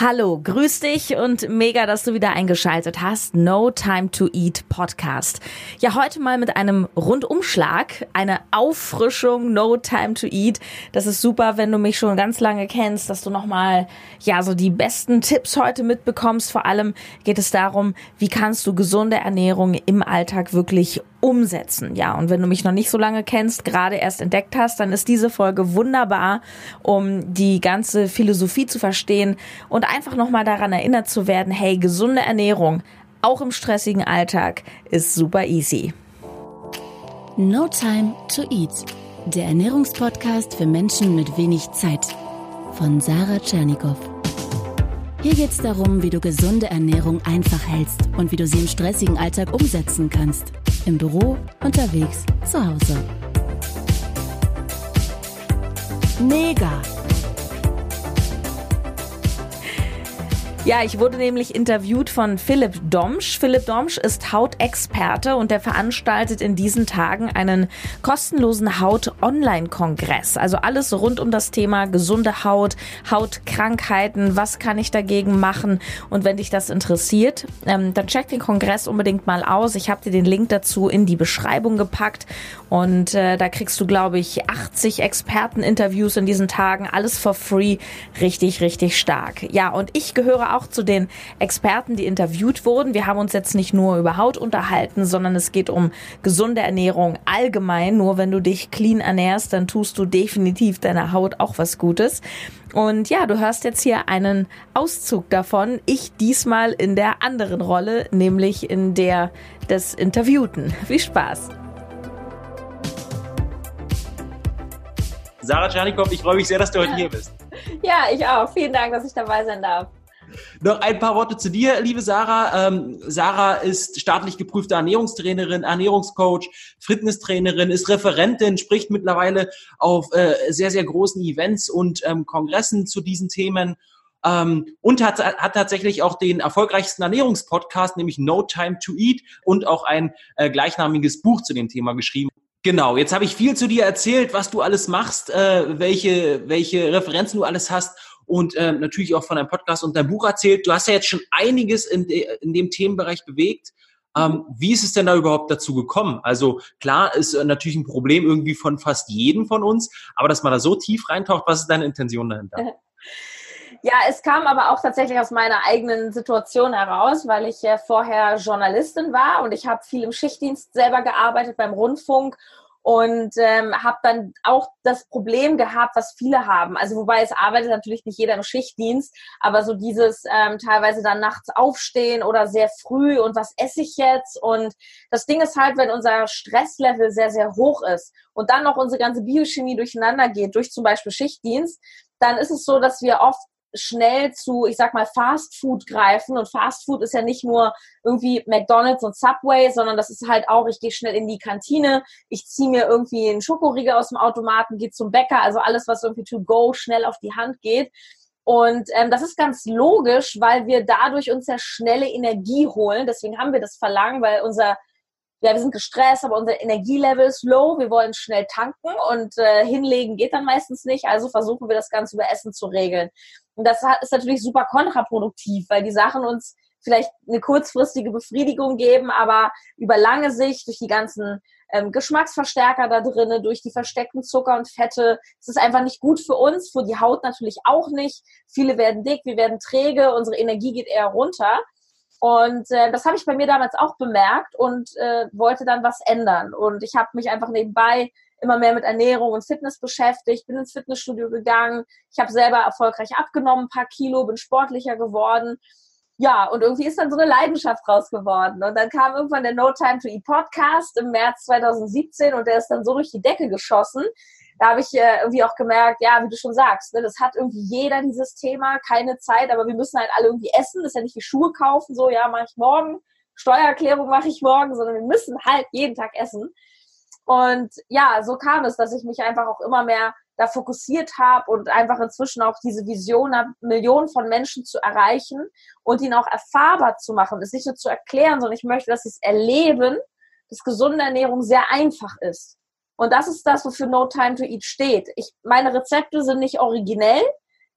Hallo, grüß dich und mega, dass du wieder eingeschaltet hast. No Time to Eat Podcast. Ja, heute mal mit einem Rundumschlag, eine Auffrischung, No Time to Eat. Das ist super, wenn du mich schon ganz lange kennst, dass du nochmal, ja, so die besten Tipps heute mitbekommst. Vor allem geht es darum, wie kannst du gesunde Ernährung im Alltag wirklich umsetzen. Ja, und wenn du mich noch nicht so lange kennst, gerade erst entdeckt hast, dann ist diese Folge wunderbar, um die ganze Philosophie zu verstehen und einfach nochmal daran erinnert zu werden, hey, gesunde Ernährung, auch im stressigen Alltag, ist super easy. No Time to Eat, der Ernährungspodcast für Menschen mit wenig Zeit von Sarah Tschernikow. Hier geht es darum, wie du gesunde Ernährung einfach hältst und wie du sie im stressigen Alltag umsetzen kannst. Im Büro, unterwegs, zu Hause. Mega! Ja, ich wurde nämlich interviewt von Philipp Domsch. Philipp Domsch ist Hautexperte und der veranstaltet in diesen Tagen einen kostenlosen Haut-Online-Kongress. Also alles rund um das Thema gesunde Haut, Hautkrankheiten, was kann ich dagegen machen? Und wenn dich das interessiert, ähm, dann check den Kongress unbedingt mal aus. Ich habe dir den Link dazu in die Beschreibung gepackt und äh, da kriegst du, glaube ich, 80 Experteninterviews in diesen Tagen, alles for free, richtig, richtig stark. Ja, und ich gehöre auch auch zu den Experten, die interviewt wurden. Wir haben uns jetzt nicht nur über Haut unterhalten, sondern es geht um gesunde Ernährung allgemein. Nur wenn du dich clean ernährst, dann tust du definitiv deiner Haut auch was Gutes. Und ja, du hörst jetzt hier einen Auszug davon. Ich diesmal in der anderen Rolle, nämlich in der des Interviewten. Viel Spaß! Sarah Czernikow, ich freue mich sehr, dass du heute hier bist. Ja, ich auch. Vielen Dank, dass ich dabei sein darf. Noch ein paar Worte zu dir, liebe Sarah. Ähm, Sarah ist staatlich geprüfte Ernährungstrainerin, Ernährungscoach, Fitnesstrainerin, ist Referentin, spricht mittlerweile auf äh, sehr, sehr großen Events und ähm, Kongressen zu diesen Themen. Ähm, und hat, hat tatsächlich auch den erfolgreichsten Ernährungspodcast, nämlich No Time to Eat und auch ein äh, gleichnamiges Buch zu dem Thema geschrieben. Genau, jetzt habe ich viel zu dir erzählt, was du alles machst, äh, welche, welche Referenzen du alles hast und äh, natürlich auch von deinem Podcast und deinem Buch erzählt. Du hast ja jetzt schon einiges in, de, in dem Themenbereich bewegt. Ähm, wie ist es denn da überhaupt dazu gekommen? Also klar ist äh, natürlich ein Problem irgendwie von fast jedem von uns, aber dass man da so tief reintaucht, was ist deine Intention dahinter? Ja, es kam aber auch tatsächlich aus meiner eigenen Situation heraus, weil ich ja vorher Journalistin war und ich habe viel im Schichtdienst selber gearbeitet beim Rundfunk und ähm, habe dann auch das Problem gehabt, was viele haben. Also wobei es arbeitet natürlich nicht jeder im Schichtdienst, aber so dieses ähm, teilweise dann nachts aufstehen oder sehr früh und was esse ich jetzt? Und das Ding ist halt, wenn unser Stresslevel sehr, sehr hoch ist und dann noch unsere ganze Biochemie durcheinander geht, durch zum Beispiel Schichtdienst, dann ist es so, dass wir oft schnell zu, ich sag mal, Fast Food greifen. Und Fast Food ist ja nicht nur irgendwie McDonalds und Subway, sondern das ist halt auch, ich gehe schnell in die Kantine, ich ziehe mir irgendwie einen Schokoriegel aus dem Automaten, gehe zum Bäcker, also alles, was irgendwie to go schnell auf die Hand geht. Und ähm, das ist ganz logisch, weil wir dadurch uns ja schnelle Energie holen. Deswegen haben wir das Verlangen, weil unser ja, wir sind gestresst, aber unser Energielevel ist low, wir wollen schnell tanken und äh, hinlegen geht dann meistens nicht, also versuchen wir das Ganze über Essen zu regeln. Und das ist natürlich super kontraproduktiv, weil die Sachen uns vielleicht eine kurzfristige Befriedigung geben, aber über lange Sicht durch die ganzen ähm, Geschmacksverstärker da drinnen, durch die versteckten Zucker und Fette, ist es einfach nicht gut für uns, für die Haut natürlich auch nicht. Viele werden dick, wir werden träge, unsere Energie geht eher runter. Und äh, das habe ich bei mir damals auch bemerkt und äh, wollte dann was ändern. Und ich habe mich einfach nebenbei immer mehr mit Ernährung und Fitness beschäftigt, bin ins Fitnessstudio gegangen. Ich habe selber erfolgreich abgenommen, ein paar Kilo, bin sportlicher geworden. Ja, und irgendwie ist dann so eine Leidenschaft raus geworden. Und dann kam irgendwann der No Time to Eat Podcast im März 2017 und der ist dann so durch die Decke geschossen, da habe ich äh, irgendwie auch gemerkt, ja, wie du schon sagst, ne, das hat irgendwie jeder dieses Thema, keine Zeit, aber wir müssen halt alle irgendwie essen. Das ist ja nicht wie Schuhe kaufen, so, ja, mache ich morgen, Steuererklärung mache ich morgen, sondern wir müssen halt jeden Tag essen. Und ja, so kam es, dass ich mich einfach auch immer mehr da fokussiert habe und einfach inzwischen auch diese Vision habe, Millionen von Menschen zu erreichen und ihnen auch erfahrbar zu machen, es nicht nur zu erklären, sondern ich möchte, dass sie es erleben, dass gesunde Ernährung sehr einfach ist. Und das ist das, wofür No Time to Eat steht. Ich, meine Rezepte sind nicht originell.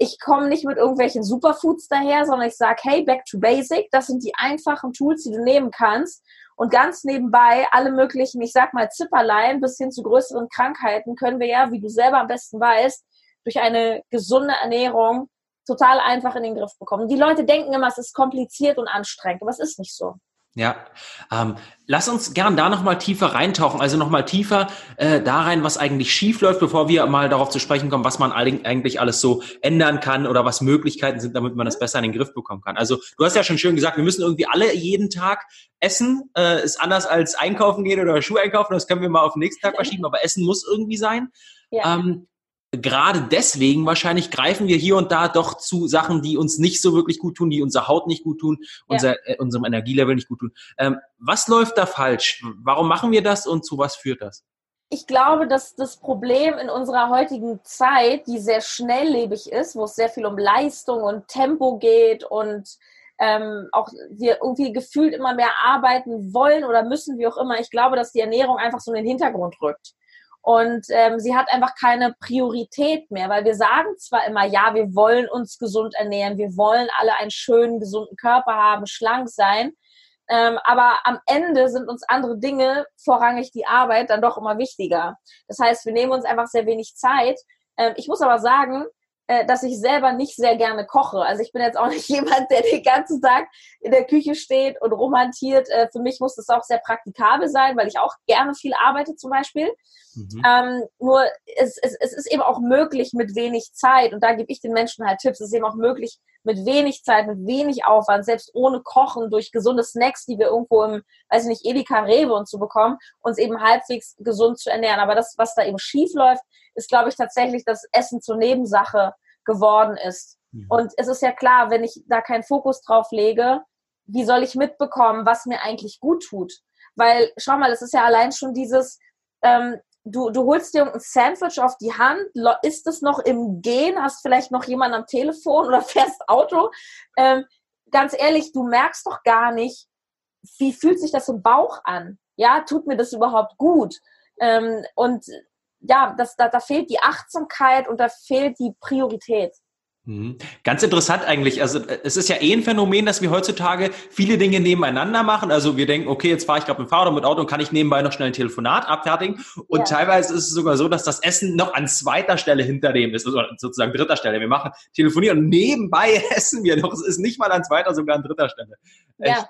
ich komme nicht mit irgendwelchen Superfoods daher, sondern ich sage, hey, back to basic, das sind die einfachen Tools, die du nehmen kannst. Und ganz nebenbei alle möglichen, ich sag mal, Zipperlein bis hin zu größeren Krankheiten können wir ja, wie du selber am besten weißt, durch eine gesunde Ernährung total einfach in den Griff bekommen. Die Leute denken immer, es ist kompliziert und anstrengend, aber es ist nicht so. Ja, ähm, lass uns gern da nochmal tiefer reintauchen, also nochmal tiefer äh, da rein, was eigentlich schief läuft, bevor wir mal darauf zu sprechen kommen, was man eigentlich alles so ändern kann oder was Möglichkeiten sind, damit man das besser in den Griff bekommen kann. Also du hast ja schon schön gesagt, wir müssen irgendwie alle jeden Tag essen. Äh, ist anders als einkaufen gehen oder Schuhe einkaufen, das können wir mal auf den nächsten Tag verschieben, aber Essen muss irgendwie sein. Ja. Ähm, gerade deswegen wahrscheinlich greifen wir hier und da doch zu Sachen, die uns nicht so wirklich gut tun, die unserer Haut nicht gut tun, unser, ja. äh, unserem Energielevel nicht gut tun. Ähm, was läuft da falsch? Warum machen wir das und zu was führt das? Ich glaube, dass das Problem in unserer heutigen Zeit, die sehr schnelllebig ist, wo es sehr viel um Leistung und Tempo geht und ähm, auch wir irgendwie gefühlt immer mehr arbeiten wollen oder müssen, wie auch immer. Ich glaube, dass die Ernährung einfach so in den Hintergrund rückt. Und ähm, sie hat einfach keine Priorität mehr, weil wir sagen zwar immer, ja, wir wollen uns gesund ernähren, wir wollen alle einen schönen, gesunden Körper haben, schlank sein, ähm, aber am Ende sind uns andere Dinge, vorrangig die Arbeit, dann doch immer wichtiger. Das heißt, wir nehmen uns einfach sehr wenig Zeit. Ähm, ich muss aber sagen, dass ich selber nicht sehr gerne koche. Also ich bin jetzt auch nicht jemand, der den ganzen Tag in der Küche steht und romantiert. Äh, für mich muss das auch sehr praktikabel sein, weil ich auch gerne viel arbeite zum Beispiel. Mhm. Ähm, nur es, es, es ist eben auch möglich mit wenig Zeit und da gebe ich den Menschen halt Tipps. Es ist eben auch möglich mit wenig Zeit, mit wenig Aufwand, selbst ohne Kochen, durch gesunde Snacks, die wir irgendwo im, weiß ich nicht, Edeka Rewe und zu bekommen, uns eben halbwegs gesund zu ernähren. Aber das, was da eben schief läuft, ist, glaube ich, tatsächlich, dass Essen zur Nebensache geworden ist. Mhm. Und es ist ja klar, wenn ich da keinen Fokus drauf lege, wie soll ich mitbekommen, was mir eigentlich gut tut? Weil, schau mal, es ist ja allein schon dieses, ähm, du, du holst dir ein Sandwich auf die Hand, ist es noch im Gehen, hast vielleicht noch jemanden am Telefon oder fährst Auto. Ähm, ganz ehrlich, du merkst doch gar nicht, wie fühlt sich das im Bauch an? Ja, tut mir das überhaupt gut? Ähm, und ja, das, da, da fehlt die Achtsamkeit und da fehlt die Priorität. Mhm. Ganz interessant eigentlich. Also es ist ja eh ein Phänomen, dass wir heutzutage viele Dinge nebeneinander machen. Also wir denken, okay, jetzt fahre ich gerade mit dem Fahrrad oder mit Auto und kann ich nebenbei noch schnell ein Telefonat abfertigen. Und ja. teilweise ist es sogar so, dass das Essen noch an zweiter Stelle hinter dem ist, also sozusagen dritter Stelle. Wir machen telefonieren und nebenbei essen wir noch. Es ist nicht mal an zweiter, sogar an dritter Stelle. Echt. Ja.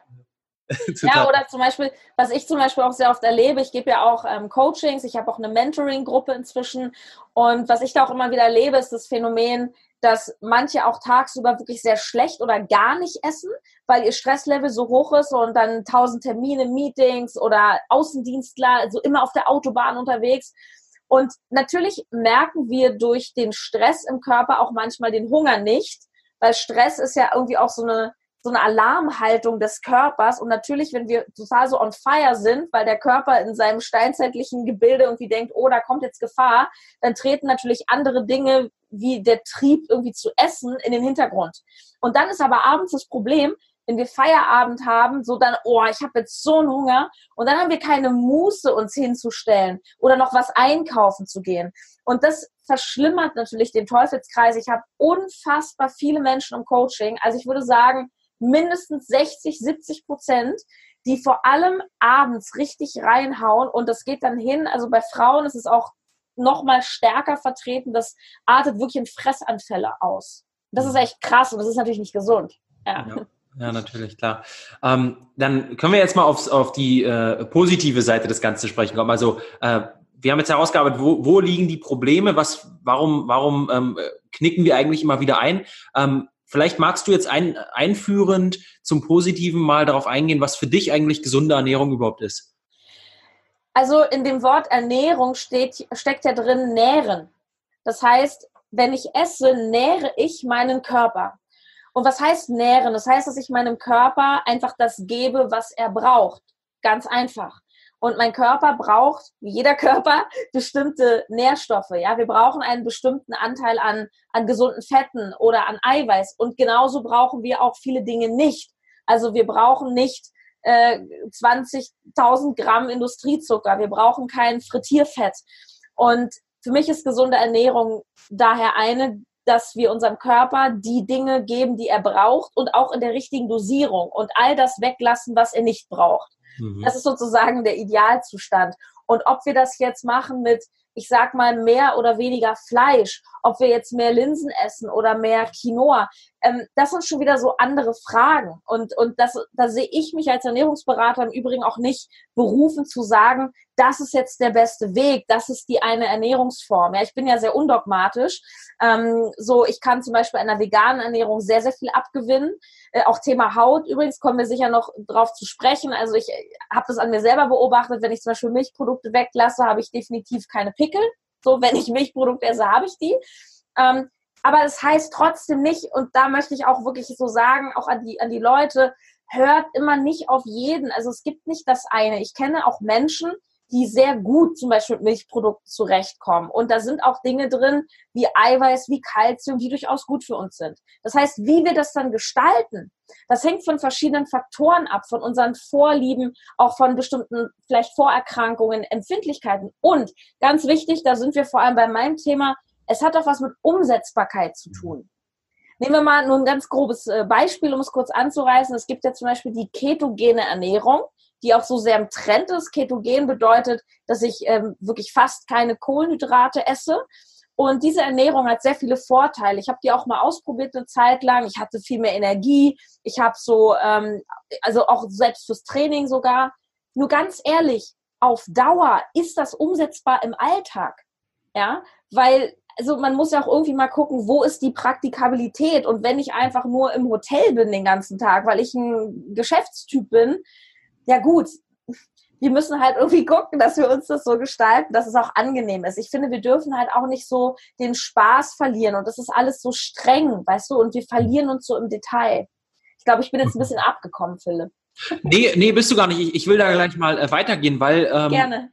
ja, oder zum Beispiel, was ich zum Beispiel auch sehr oft erlebe, ich gebe ja auch ähm, Coachings, ich habe auch eine Mentoring-Gruppe inzwischen und was ich da auch immer wieder erlebe, ist das Phänomen, dass manche auch tagsüber wirklich sehr schlecht oder gar nicht essen, weil ihr Stresslevel so hoch ist und dann tausend Termine, Meetings oder Außendienstler, also immer auf der Autobahn unterwegs. Und natürlich merken wir durch den Stress im Körper auch manchmal den Hunger nicht, weil Stress ist ja irgendwie auch so eine so eine Alarmhaltung des Körpers. Und natürlich, wenn wir total so on fire sind, weil der Körper in seinem steinzeitlichen Gebilde irgendwie denkt, oh, da kommt jetzt Gefahr, dann treten natürlich andere Dinge wie der Trieb irgendwie zu essen in den Hintergrund. Und dann ist aber abends das Problem, wenn wir Feierabend haben, so dann, oh, ich habe jetzt so einen Hunger und dann haben wir keine Muße, uns hinzustellen oder noch was einkaufen zu gehen. Und das verschlimmert natürlich den Teufelskreis. Ich habe unfassbar viele Menschen im Coaching. Also ich würde sagen, mindestens 60, 70 Prozent, die vor allem abends richtig reinhauen und das geht dann hin. Also bei Frauen ist es auch noch mal stärker vertreten. Das artet wirklich in Fressanfälle aus. Das ist echt krass und das ist natürlich nicht gesund. Ja. ja. Ja, natürlich, klar. Ähm, dann können wir jetzt mal aufs, auf die äh, positive Seite des Ganzen sprechen kommen. Also äh, wir haben jetzt herausgearbeitet, wo, wo liegen die Probleme, was, warum, warum ähm, knicken wir eigentlich immer wieder ein? Ähm, Vielleicht magst du jetzt ein, einführend zum Positiven mal darauf eingehen, was für dich eigentlich gesunde Ernährung überhaupt ist. Also in dem Wort Ernährung steht, steckt ja drin nähren. Das heißt, wenn ich esse, nähre ich meinen Körper. Und was heißt nähren? Das heißt, dass ich meinem Körper einfach das gebe, was er braucht. Ganz einfach. Und mein Körper braucht, wie jeder Körper, bestimmte Nährstoffe. Ja, wir brauchen einen bestimmten Anteil an, an gesunden Fetten oder an Eiweiß. Und genauso brauchen wir auch viele Dinge nicht. Also wir brauchen nicht äh, 20.000 Gramm Industriezucker. Wir brauchen kein Frittierfett. Und für mich ist gesunde Ernährung daher eine, dass wir unserem Körper die Dinge geben, die er braucht und auch in der richtigen Dosierung und all das weglassen, was er nicht braucht. Mhm. Das ist sozusagen der Idealzustand. Und ob wir das jetzt machen mit ich sag mal, mehr oder weniger Fleisch, ob wir jetzt mehr Linsen essen oder mehr Quinoa, ähm, das sind schon wieder so andere Fragen. Und, und das, da sehe ich mich als Ernährungsberater im Übrigen auch nicht berufen zu sagen, das ist jetzt der beste Weg, das ist die eine Ernährungsform. Ja, ich bin ja sehr undogmatisch. Ähm, so, ich kann zum Beispiel einer veganen Ernährung sehr, sehr viel abgewinnen. Äh, auch Thema Haut, übrigens kommen wir sicher noch drauf zu sprechen. Also ich äh, habe das an mir selber beobachtet, wenn ich zum Beispiel Milchprodukte weglasse, habe ich definitiv keine Pickel. So, wenn ich Milchprodukte esse, habe ich die. Ähm, aber es das heißt trotzdem nicht, und da möchte ich auch wirklich so sagen, auch an die, an die Leute, hört immer nicht auf jeden. Also es gibt nicht das eine. Ich kenne auch Menschen, die sehr gut zum Beispiel mit Milchprodukten zurechtkommen. Und da sind auch Dinge drin wie Eiweiß, wie Kalzium, die durchaus gut für uns sind. Das heißt, wie wir das dann gestalten, das hängt von verschiedenen Faktoren ab, von unseren Vorlieben, auch von bestimmten vielleicht Vorerkrankungen, Empfindlichkeiten. Und ganz wichtig, da sind wir vor allem bei meinem Thema, es hat auch was mit Umsetzbarkeit zu tun. Nehmen wir mal nur ein ganz grobes äh, Beispiel, um es kurz anzureißen. Es gibt ja zum Beispiel die ketogene Ernährung die auch so sehr im Trend ist. Ketogen bedeutet, dass ich ähm, wirklich fast keine Kohlenhydrate esse. Und diese Ernährung hat sehr viele Vorteile. Ich habe die auch mal ausprobiert eine Zeit lang. Ich hatte viel mehr Energie. Ich habe so, ähm, also auch selbst fürs Training sogar. Nur ganz ehrlich, auf Dauer ist das umsetzbar im Alltag. Ja, weil also man muss ja auch irgendwie mal gucken, wo ist die Praktikabilität? Und wenn ich einfach nur im Hotel bin den ganzen Tag, weil ich ein Geschäftstyp bin, ja gut, wir müssen halt irgendwie gucken, dass wir uns das so gestalten, dass es auch angenehm ist. Ich finde, wir dürfen halt auch nicht so den Spaß verlieren und das ist alles so streng, weißt du, und wir verlieren uns so im Detail. Ich glaube, ich bin jetzt ein bisschen abgekommen, Philipp. Nee, nee, bist du gar nicht. Ich, ich will da gleich mal äh, weitergehen, weil ähm, Gerne.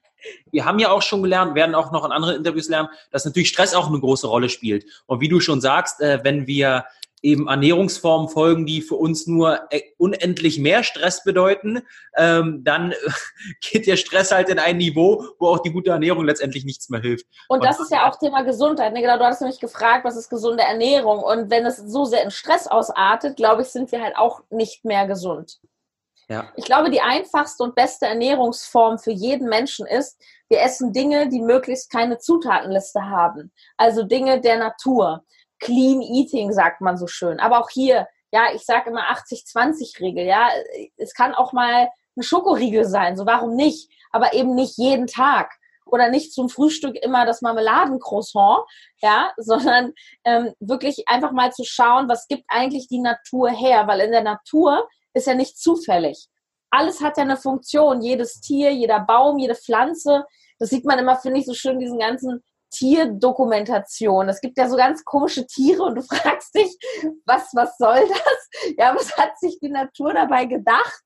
Wir haben ja auch schon gelernt, werden auch noch in anderen Interviews lernen, dass natürlich Stress auch eine große Rolle spielt. Und wie du schon sagst, äh, wenn wir eben Ernährungsformen folgen, die für uns nur äh, unendlich mehr Stress bedeuten, ähm, dann geht der Stress halt in ein Niveau, wo auch die gute Ernährung letztendlich nichts mehr hilft. Und das ist ja auch Thema Gesundheit. Ne? Genau, du hast nämlich gefragt, was ist gesunde Ernährung? Und wenn es so sehr in Stress ausartet, glaube ich, sind wir halt auch nicht mehr gesund. Ja. Ich glaube, die einfachste und beste Ernährungsform für jeden Menschen ist, wir essen Dinge, die möglichst keine Zutatenliste haben. Also Dinge der Natur. Clean Eating, sagt man so schön. Aber auch hier, ja, ich sage immer 80-20-Regel, ja. Es kann auch mal ein Schokoriegel sein, so warum nicht? Aber eben nicht jeden Tag. Oder nicht zum Frühstück immer das Marmeladencroissant, ja, sondern ähm, wirklich einfach mal zu schauen, was gibt eigentlich die Natur her? Weil in der Natur ist ja nicht zufällig. Alles hat ja eine Funktion. Jedes Tier, jeder Baum, jede Pflanze. Das sieht man immer, finde ich, so schön, diesen ganzen Tierdokumentation. Es gibt ja so ganz komische Tiere und du fragst dich, was, was soll das? Ja, was hat sich die Natur dabei gedacht?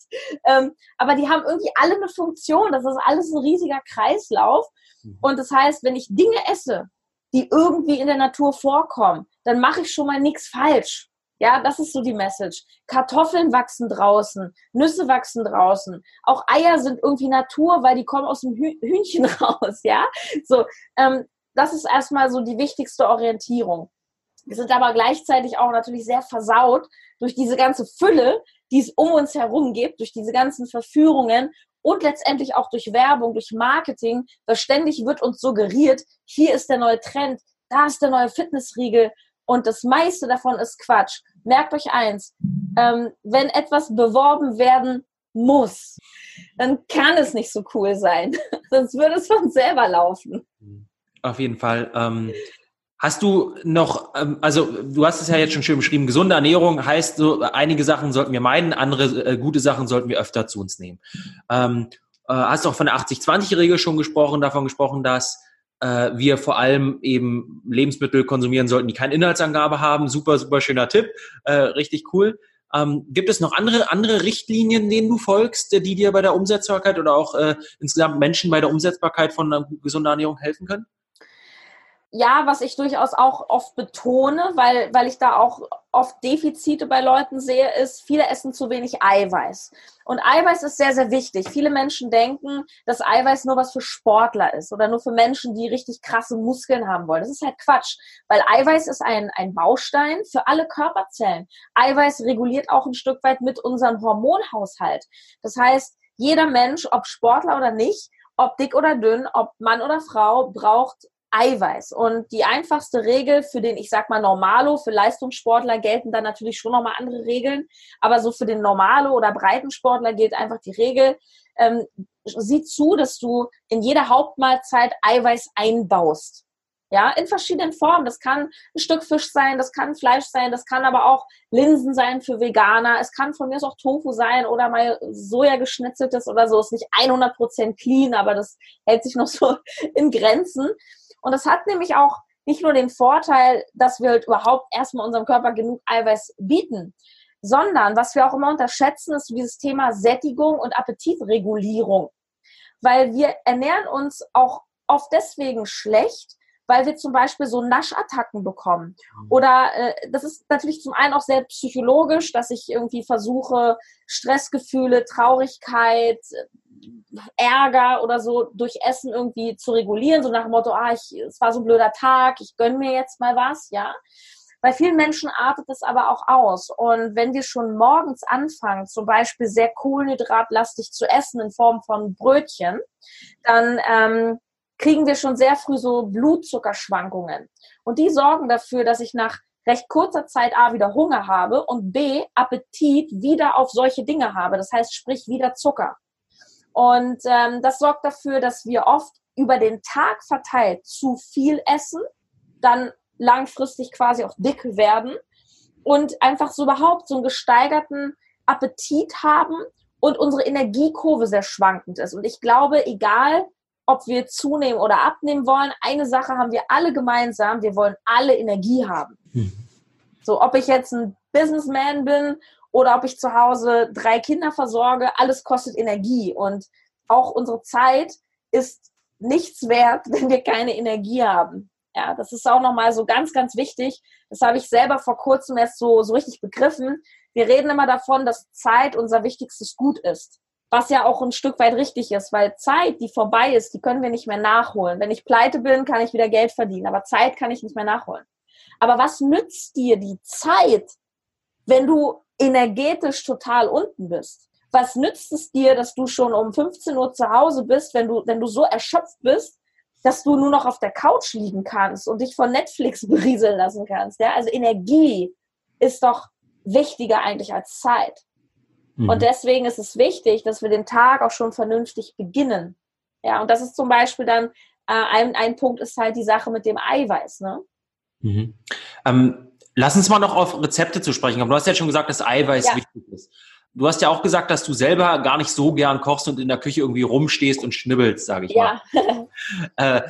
Ähm, aber die haben irgendwie alle eine Funktion. Das ist alles ein riesiger Kreislauf. Mhm. Und das heißt, wenn ich Dinge esse, die irgendwie in der Natur vorkommen, dann mache ich schon mal nichts falsch. Ja, das ist so die Message. Kartoffeln wachsen draußen, Nüsse wachsen draußen. Auch Eier sind irgendwie Natur, weil die kommen aus dem Hühnchen raus. Ja, so. Ähm, das ist erstmal so die wichtigste Orientierung. Wir sind aber gleichzeitig auch natürlich sehr versaut durch diese ganze Fülle, die es um uns herum gibt, durch diese ganzen Verführungen und letztendlich auch durch Werbung, durch Marketing, weil ständig wird uns suggeriert, hier ist der neue Trend, da ist der neue Fitnessriegel und das meiste davon ist Quatsch. Merkt euch eins, ähm, wenn etwas beworben werden muss, dann kann es nicht so cool sein. Sonst würde es von selber laufen. Auf jeden Fall. Ähm, hast du noch, ähm, also du hast es ja jetzt schon schön beschrieben, gesunde Ernährung heißt so, einige Sachen sollten wir meiden, andere äh, gute Sachen sollten wir öfter zu uns nehmen. Ähm, äh, hast auch von der 80-20-Regel schon gesprochen, davon gesprochen, dass äh, wir vor allem eben Lebensmittel konsumieren sollten, die keine Inhaltsangabe haben. Super, super schöner Tipp, äh, richtig cool. Ähm, gibt es noch andere, andere Richtlinien, denen du folgst, die dir bei der Umsetzbarkeit oder auch äh, insgesamt Menschen bei der Umsetzbarkeit von einer gesunden Ernährung helfen können? Ja, was ich durchaus auch oft betone, weil, weil ich da auch oft Defizite bei Leuten sehe, ist, viele essen zu wenig Eiweiß. Und Eiweiß ist sehr, sehr wichtig. Viele Menschen denken, dass Eiweiß nur was für Sportler ist oder nur für Menschen, die richtig krasse Muskeln haben wollen. Das ist halt Quatsch, weil Eiweiß ist ein, ein Baustein für alle Körperzellen. Eiweiß reguliert auch ein Stück weit mit unserem Hormonhaushalt. Das heißt, jeder Mensch, ob Sportler oder nicht, ob dick oder dünn, ob Mann oder Frau, braucht Eiweiß. Und die einfachste Regel für den, ich sag mal, Normalo, für Leistungssportler gelten dann natürlich schon nochmal andere Regeln. Aber so für den Normalo oder Breitensportler gilt einfach die Regel, ähm, sieh zu, dass du in jeder Hauptmahlzeit Eiweiß einbaust. Ja, in verschiedenen Formen. Das kann ein Stück Fisch sein, das kann Fleisch sein, das kann aber auch Linsen sein für Veganer. Es kann von mir aus auch Tofu sein oder mal Soja geschnitzeltes oder so. Ist nicht 100% clean, aber das hält sich noch so in Grenzen. Und das hat nämlich auch nicht nur den Vorteil, dass wir halt überhaupt erstmal unserem Körper genug Eiweiß bieten, sondern was wir auch immer unterschätzen, ist dieses Thema Sättigung und Appetitregulierung. Weil wir ernähren uns auch oft deswegen schlecht, weil wir zum Beispiel so Naschattacken bekommen. Mhm. Oder äh, das ist natürlich zum einen auch sehr psychologisch, dass ich irgendwie versuche, Stressgefühle, Traurigkeit, Ärger oder so durch Essen irgendwie zu regulieren, so nach dem Motto, ah, ich, es war so ein blöder Tag, ich gönne mir jetzt mal was, ja. Bei vielen Menschen artet es aber auch aus. Und wenn wir schon morgens anfangen, zum Beispiel sehr kohlenhydratlastig zu essen in Form von Brötchen, dann ähm, kriegen wir schon sehr früh so Blutzuckerschwankungen. Und die sorgen dafür, dass ich nach recht kurzer Zeit A wieder Hunger habe und B Appetit wieder auf solche Dinge habe. Das heißt, sprich wieder Zucker. Und ähm, das sorgt dafür, dass wir oft über den Tag verteilt zu viel essen, dann langfristig quasi auch dick werden und einfach so überhaupt so einen gesteigerten Appetit haben und unsere Energiekurve sehr schwankend ist. Und ich glaube, egal ob wir zunehmen oder abnehmen wollen, eine Sache haben wir alle gemeinsam, wir wollen alle Energie haben. Hm. So, ob ich jetzt ein Businessman bin oder ob ich zu Hause drei Kinder versorge, alles kostet Energie. Und auch unsere Zeit ist nichts wert, wenn wir keine Energie haben. Ja, das ist auch nochmal so ganz, ganz wichtig. Das habe ich selber vor kurzem erst so, so richtig begriffen. Wir reden immer davon, dass Zeit unser wichtigstes Gut ist. Was ja auch ein Stück weit richtig ist, weil Zeit, die vorbei ist, die können wir nicht mehr nachholen. Wenn ich pleite bin, kann ich wieder Geld verdienen, aber Zeit kann ich nicht mehr nachholen. Aber was nützt dir die Zeit, wenn du energetisch total unten bist? Was nützt es dir, dass du schon um 15 Uhr zu Hause bist, wenn du, wenn du so erschöpft bist, dass du nur noch auf der Couch liegen kannst und dich von Netflix berieseln lassen kannst? Ja? Also Energie ist doch wichtiger eigentlich als Zeit. Mhm. Und deswegen ist es wichtig, dass wir den Tag auch schon vernünftig beginnen. Ja, und das ist zum Beispiel dann äh, ein, ein Punkt ist halt die Sache mit dem Eiweiß. Ne? Mhm. Ähm, Lass uns mal noch auf Rezepte zu sprechen kommen. Du hast ja schon gesagt, dass Eiweiß ja. wichtig ist. Du hast ja auch gesagt, dass du selber gar nicht so gern kochst und in der Küche irgendwie rumstehst und schnibbelst, sage ich ja. mal. äh,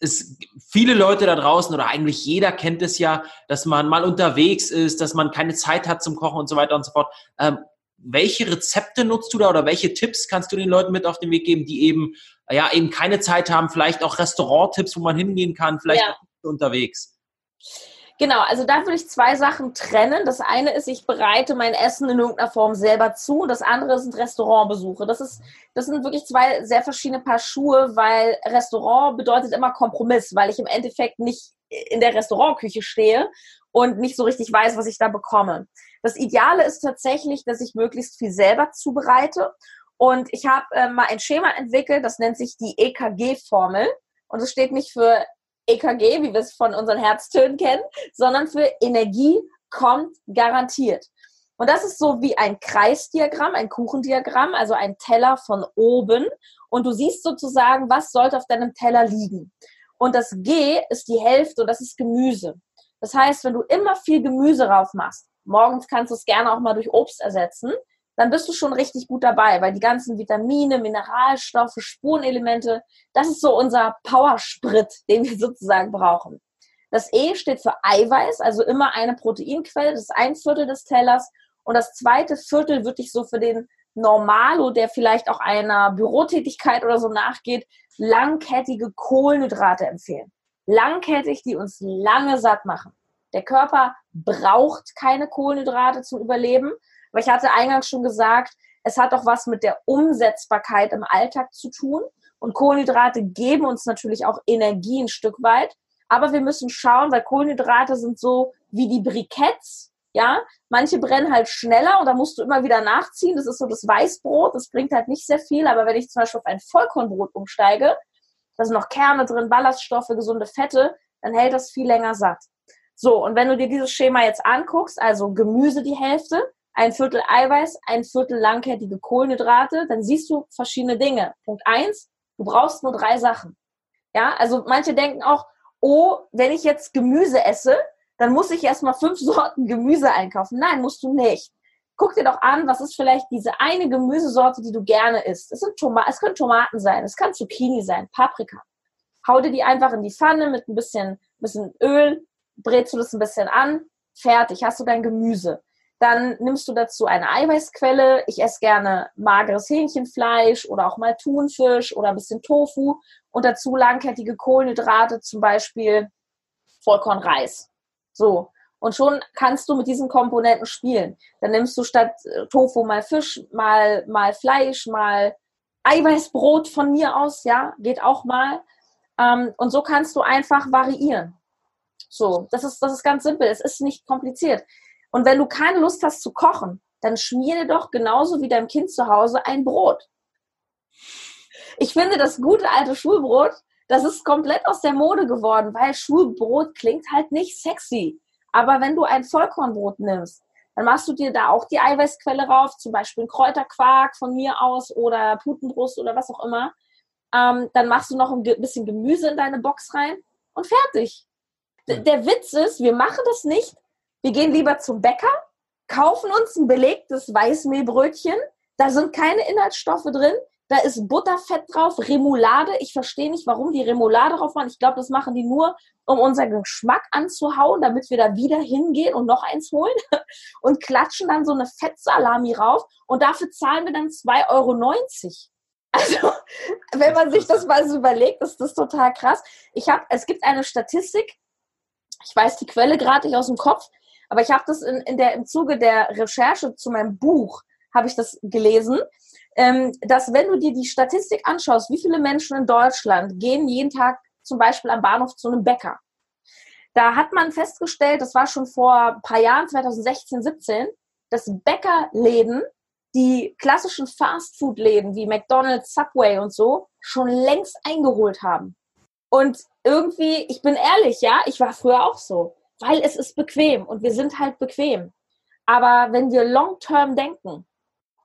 es, viele Leute da draußen oder eigentlich jeder kennt es ja, dass man mal unterwegs ist, dass man keine Zeit hat zum Kochen und so weiter und so fort. Ähm, welche Rezepte nutzt du da oder welche Tipps kannst du den Leuten mit auf den Weg geben, die eben ja eben keine Zeit haben, vielleicht auch Restauranttipps, wo man hingehen kann, vielleicht ja. unterwegs? Genau, also da würde ich zwei Sachen trennen. Das eine ist, ich bereite mein Essen in irgendeiner Form selber zu. Und das andere sind Restaurantbesuche. Das, ist, das sind wirklich zwei sehr verschiedene Paar Schuhe, weil Restaurant bedeutet immer Kompromiss, weil ich im Endeffekt nicht in der Restaurantküche stehe und nicht so richtig weiß, was ich da bekomme. Das Ideale ist tatsächlich, dass ich möglichst viel selber zubereite. Und ich habe äh, mal ein Schema entwickelt, das nennt sich die EKG-Formel. Und es steht nicht für EKG, wie wir es von unseren Herztönen kennen, sondern für Energie kommt garantiert. Und das ist so wie ein Kreisdiagramm, ein Kuchendiagramm, also ein Teller von oben. Und du siehst sozusagen, was sollte auf deinem Teller liegen. Und das G ist die Hälfte und das ist Gemüse. Das heißt, wenn du immer viel Gemüse drauf machst, morgens kannst du es gerne auch mal durch Obst ersetzen, dann bist du schon richtig gut dabei, weil die ganzen Vitamine, Mineralstoffe, Spurenelemente, das ist so unser Powersprit, den wir sozusagen brauchen. Das E steht für Eiweiß, also immer eine Proteinquelle, das ist ein Viertel des Tellers. Und das zweite Viertel würde ich so für den Normalo, der vielleicht auch einer Bürotätigkeit oder so nachgeht, langkettige Kohlenhydrate empfehlen. langkettig, die uns lange satt machen. Der Körper braucht keine Kohlenhydrate zum Überleben. Aber ich hatte eingangs schon gesagt, es hat auch was mit der Umsetzbarkeit im Alltag zu tun. Und Kohlenhydrate geben uns natürlich auch Energie ein Stück weit. Aber wir müssen schauen, weil Kohlenhydrate sind so wie die Briketts. Ja, manche brennen halt schneller und da musst du immer wieder nachziehen. Das ist so das Weißbrot. Das bringt halt nicht sehr viel. Aber wenn ich zum Beispiel auf ein Vollkornbrot umsteige, da sind noch Kerne drin, Ballaststoffe, gesunde Fette, dann hält das viel länger satt. So, und wenn du dir dieses Schema jetzt anguckst, also Gemüse die Hälfte, ein Viertel Eiweiß, ein Viertel langkettige Kohlenhydrate, dann siehst du verschiedene Dinge. Punkt eins, du brauchst nur drei Sachen. Ja, also manche denken auch, oh, wenn ich jetzt Gemüse esse, dann muss ich erstmal fünf Sorten Gemüse einkaufen. Nein, musst du nicht. Guck dir doch an, was ist vielleicht diese eine Gemüsesorte, die du gerne isst. Es, sind Toma es können Tomaten sein, es kann Zucchini sein, Paprika. Hau dir die einfach in die Pfanne mit ein bisschen, bisschen Öl, brätst du das ein bisschen an, fertig, hast du dein Gemüse. Dann nimmst du dazu eine Eiweißquelle. Ich esse gerne mageres Hähnchenfleisch oder auch mal Thunfisch oder ein bisschen Tofu und dazu langkettige Kohlenhydrate, zum Beispiel Vollkornreis. So. Und schon kannst du mit diesen Komponenten spielen. Dann nimmst du statt äh, Tofu mal Fisch, mal, mal Fleisch, mal Eiweißbrot von mir aus, ja, geht auch mal. Ähm, und so kannst du einfach variieren. So, das ist, das ist ganz simpel. Es ist nicht kompliziert. Und wenn du keine Lust hast zu kochen, dann schmier dir doch genauso wie deinem Kind zu Hause ein Brot. Ich finde, das gute alte Schulbrot, das ist komplett aus der Mode geworden, weil Schulbrot klingt halt nicht sexy. Aber wenn du ein Vollkornbrot nimmst, dann machst du dir da auch die Eiweißquelle rauf, zum Beispiel ein Kräuterquark von mir aus oder Putenbrust oder was auch immer. Ähm, dann machst du noch ein bisschen Gemüse in deine Box rein und fertig. Der Witz ist, wir machen das nicht, wir gehen lieber zum Bäcker, kaufen uns ein belegtes Weißmehlbrötchen. Da sind keine Inhaltsstoffe drin. Da ist Butterfett drauf, Remoulade. Ich verstehe nicht, warum die Remoulade drauf machen. Ich glaube, das machen die nur, um unseren Geschmack anzuhauen, damit wir da wieder hingehen und noch eins holen und klatschen dann so eine Fettsalami rauf. Und dafür zahlen wir dann 2,90 Euro. Also, wenn man sich das mal so überlegt, ist das total krass. Ich habe, es gibt eine Statistik, ich weiß die Quelle gerade nicht aus dem Kopf, aber ich habe das in, in der, im Zuge der Recherche zu meinem Buch, habe ich das gelesen, ähm, dass wenn du dir die Statistik anschaust, wie viele Menschen in Deutschland gehen jeden Tag zum Beispiel am Bahnhof zu einem Bäcker. Da hat man festgestellt, das war schon vor ein paar Jahren, 2016, 17, dass Bäckerläden, die klassischen Fastfood-Läden wie McDonald's, Subway und so, schon längst eingeholt haben. Und irgendwie, ich bin ehrlich, ja, ich war früher auch so weil es ist bequem und wir sind halt bequem. Aber wenn wir long-term denken,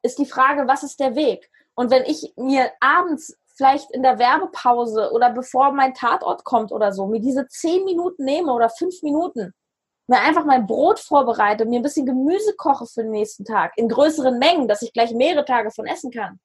ist die Frage, was ist der Weg? Und wenn ich mir abends vielleicht in der Werbepause oder bevor mein Tatort kommt oder so, mir diese zehn Minuten nehme oder fünf Minuten, mir einfach mein Brot vorbereite, mir ein bisschen Gemüse koche für den nächsten Tag in größeren Mengen, dass ich gleich mehrere Tage von essen kann,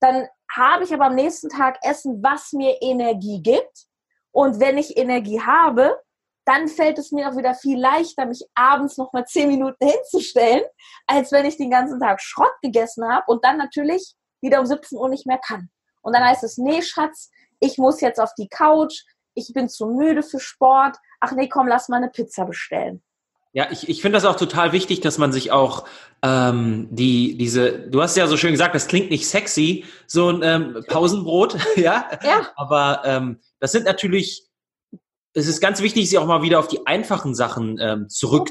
dann habe ich aber am nächsten Tag Essen, was mir Energie gibt. Und wenn ich Energie habe, dann fällt es mir auch wieder viel leichter, mich abends noch mal zehn Minuten hinzustellen, als wenn ich den ganzen Tag Schrott gegessen habe und dann natürlich wieder um 17 Uhr nicht mehr kann. Und dann heißt es, nee, Schatz, ich muss jetzt auf die Couch, ich bin zu müde für Sport. Ach nee, komm, lass mal eine Pizza bestellen. Ja, ich, ich finde das auch total wichtig, dass man sich auch ähm, die diese, du hast ja so schön gesagt, das klingt nicht sexy, so ein ähm, Pausenbrot, ja. ja. Aber ähm, das sind natürlich es ist ganz wichtig, sich auch mal wieder auf die einfachen Sachen ähm, zurück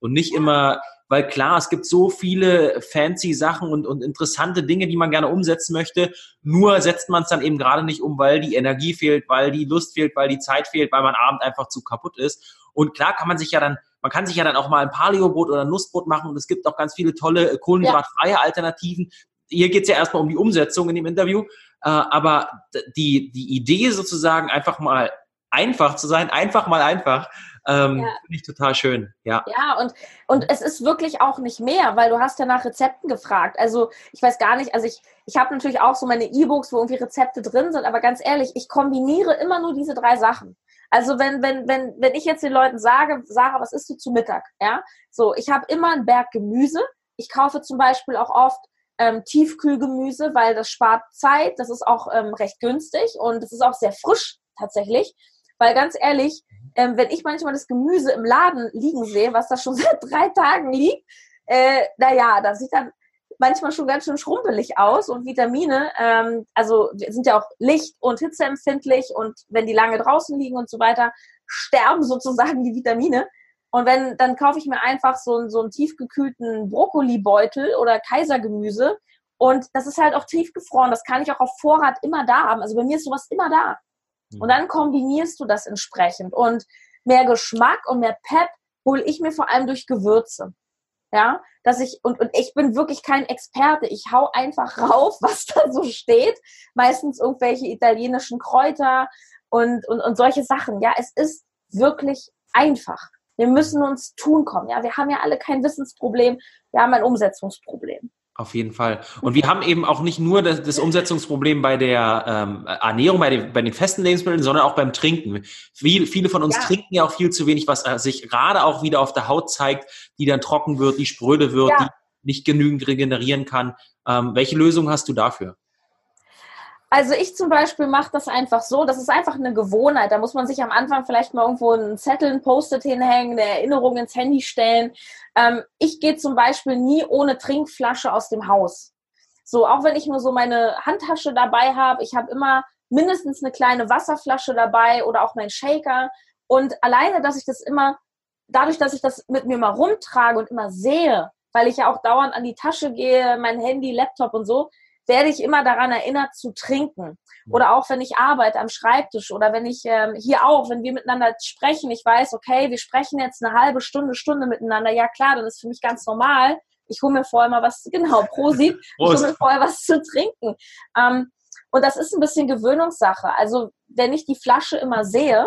und nicht ja. immer, weil klar, es gibt so viele fancy Sachen und, und interessante Dinge, die man gerne umsetzen möchte. Nur setzt man es dann eben gerade nicht um, weil die Energie fehlt, weil die Lust fehlt, weil die Zeit fehlt, weil man abend einfach zu kaputt ist. Und klar kann man sich ja dann, man kann sich ja dann auch mal ein Paleobrot oder ein Nussbrot machen und es gibt auch ganz viele tolle äh, kohlenhydratfreie ja. Alternativen. Hier geht's ja erstmal um die Umsetzung in dem Interview. Äh, aber die, die Idee sozusagen einfach mal einfach zu sein, einfach mal einfach. Ähm, ja. Finde ich total schön, ja. Ja, und, und es ist wirklich auch nicht mehr, weil du hast ja nach Rezepten gefragt. Also ich weiß gar nicht, also ich, ich habe natürlich auch so meine E-Books, wo irgendwie Rezepte drin sind, aber ganz ehrlich, ich kombiniere immer nur diese drei Sachen. Also wenn, wenn, wenn, wenn ich jetzt den Leuten sage, Sarah, was isst du zu Mittag? Ja, so, ich habe immer einen Berg Gemüse. Ich kaufe zum Beispiel auch oft ähm, Tiefkühlgemüse, weil das spart Zeit, das ist auch ähm, recht günstig und es ist auch sehr frisch tatsächlich. Weil ganz ehrlich, ähm, wenn ich manchmal das Gemüse im Laden liegen sehe, was da schon seit drei Tagen liegt, äh, naja, das sieht dann manchmal schon ganz schön schrumpelig aus und Vitamine, ähm, also sind ja auch licht- und hitzeempfindlich und wenn die lange draußen liegen und so weiter, sterben sozusagen die Vitamine. Und wenn, dann kaufe ich mir einfach so, einen so einen tiefgekühlten Brokkolibeutel oder Kaisergemüse. Und das ist halt auch tiefgefroren. Das kann ich auch auf Vorrat immer da haben. Also bei mir ist sowas immer da. Und dann kombinierst du das entsprechend. Und mehr Geschmack und mehr Pep hole ich mir vor allem durch Gewürze. Ja, dass ich, und, und ich bin wirklich kein Experte. Ich hau einfach rauf, was da so steht. Meistens irgendwelche italienischen Kräuter und, und, und solche Sachen. Ja, es ist wirklich einfach. Wir müssen uns tun kommen. Ja, wir haben ja alle kein Wissensproblem. Wir haben ein Umsetzungsproblem. Auf jeden Fall. Und wir haben eben auch nicht nur das, das Umsetzungsproblem bei der ähm, Ernährung, bei den, bei den festen Lebensmitteln, sondern auch beim Trinken. Viel, viele von uns ja. trinken ja auch viel zu wenig, was äh, sich gerade auch wieder auf der Haut zeigt, die dann trocken wird, die spröde wird, ja. die nicht genügend regenerieren kann. Ähm, welche Lösung hast du dafür? Also ich zum Beispiel mache das einfach so, das ist einfach eine Gewohnheit. Da muss man sich am Anfang vielleicht mal irgendwo einen Zettel, ein Post-it hinhängen, eine Erinnerung ins Handy stellen. Ähm, ich gehe zum Beispiel nie ohne Trinkflasche aus dem Haus. So, auch wenn ich nur so meine Handtasche dabei habe, ich habe immer mindestens eine kleine Wasserflasche dabei oder auch mein Shaker. Und alleine, dass ich das immer, dadurch, dass ich das mit mir mal rumtrage und immer sehe, weil ich ja auch dauernd an die Tasche gehe, mein Handy, Laptop und so, werde ich immer daran erinnert zu trinken. Oder auch wenn ich arbeite am Schreibtisch oder wenn ich ähm, hier auch, wenn wir miteinander sprechen, ich weiß, okay, wir sprechen jetzt eine halbe Stunde, Stunde miteinander. Ja klar, dann ist für mich ganz normal. Ich hole mir vorher mal was, genau, Prosit, ich hole mir vorher was zu trinken. Ähm, und das ist ein bisschen Gewöhnungssache. Also wenn ich die Flasche immer sehe,